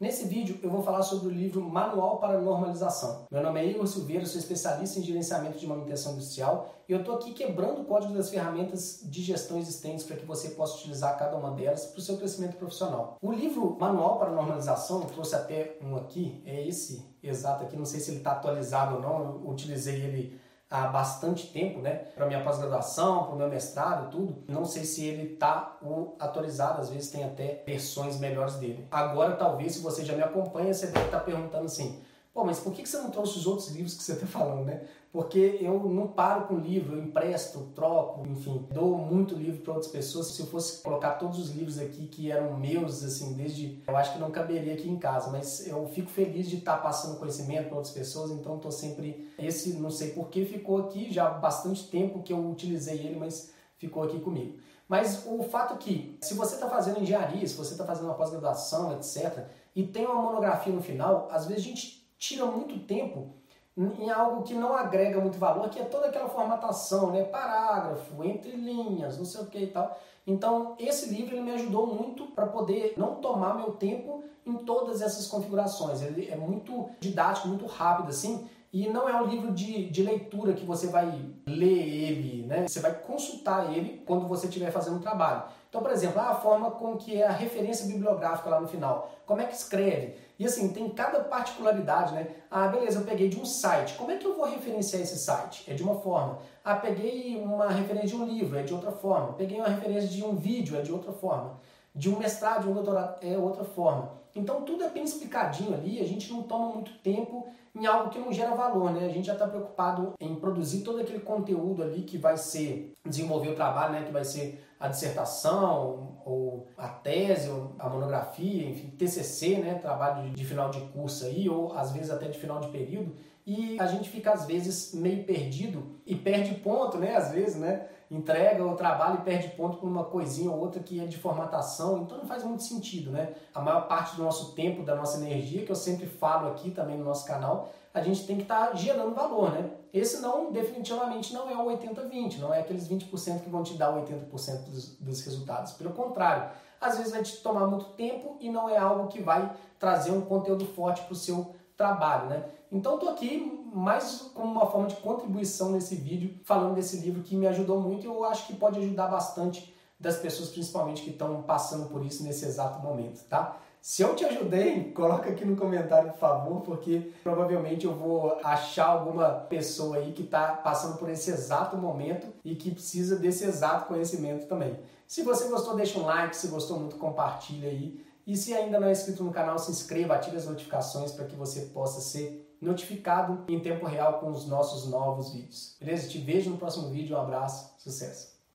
Nesse vídeo eu vou falar sobre o livro Manual para Normalização. Meu nome é Igor Silveira, sou especialista em gerenciamento de manutenção industrial e eu estou aqui quebrando o código das ferramentas de gestão existentes para que você possa utilizar cada uma delas para o seu crescimento profissional. O livro Manual para Normalização, trouxe até um aqui, é esse exato aqui, não sei se ele está atualizado ou não, eu utilizei ele há bastante tempo, né? Para minha pós-graduação, para o meu mestrado, tudo. Não sei se ele está atualizado, às vezes tem até versões melhores dele. Agora, talvez, se você já me acompanha, você deve estar tá perguntando assim: Pô, mas por que você não trouxe os outros livros que você está falando, né? Porque eu não paro com livro, eu empresto, troco, enfim, dou muito livro para outras pessoas. Se eu fosse colocar todos os livros aqui que eram meus, assim, desde. Eu acho que não caberia aqui em casa, mas eu fico feliz de estar tá passando conhecimento para outras pessoas, então estou sempre. Esse, não sei por que ficou aqui, já há bastante tempo que eu utilizei ele, mas ficou aqui comigo. Mas o fato é que, se você está fazendo engenharia, se você está fazendo uma pós-graduação, etc., e tem uma monografia no final, às vezes a gente tira muito tempo em algo que não agrega muito valor, que é toda aquela formatação, né? parágrafo, entre linhas, não sei o que e tal. Então, esse livro ele me ajudou muito para poder não tomar meu tempo em todas essas configurações. Ele é muito didático, muito rápido assim, e não é um livro de, de leitura que você vai ler ele, né? Você vai consultar ele quando você estiver fazendo um trabalho. Então, por exemplo, a forma com que é a referência bibliográfica lá no final. Como é que escreve? E assim, tem cada particularidade, né? Ah, beleza, eu peguei de um site. Como é que eu vou referenciar esse site? É de uma forma. Ah, peguei uma referência de um livro, é de outra forma. Peguei uma referência de um vídeo, é de outra forma. De um mestrado, de um doutorado, é outra forma. Então tudo é bem explicadinho ali, a gente não toma muito tempo em algo que não gera valor, né? A gente já está preocupado em produzir todo aquele conteúdo ali que vai ser desenvolver o trabalho, né? Que vai ser a dissertação ou a tese, ou a monografia, enfim, TCC, né? Trabalho de final de curso aí ou às vezes até de final de período e a gente fica às vezes meio perdido e perde ponto, né? Às vezes, né? Entrega o trabalho e perde ponto por uma coisinha ou outra que é de formatação, então não faz muito sentido, né? A maior parte do nosso tempo, da nossa energia, que eu sempre falo aqui também no nosso canal, a gente tem que estar tá gerando valor, né? Esse não, definitivamente, não é o 80-20, não é aqueles 20% que vão te dar o 80% dos, dos resultados. Pelo contrário, às vezes vai te tomar muito tempo e não é algo que vai trazer um conteúdo forte para o seu trabalho, né? Então estou aqui mais como uma forma de contribuição nesse vídeo, falando desse livro que me ajudou muito e eu acho que pode ajudar bastante das pessoas principalmente que estão passando por isso nesse exato momento, tá? Se eu te ajudei, coloca aqui no comentário, por favor, porque provavelmente eu vou achar alguma pessoa aí que está passando por esse exato momento e que precisa desse exato conhecimento também. Se você gostou, deixa um like, se gostou muito, compartilha aí. E se ainda não é inscrito no canal, se inscreva, ative as notificações para que você possa ser notificado em tempo real com os nossos novos vídeos. Beleza? Te vejo no próximo vídeo. Um abraço, sucesso!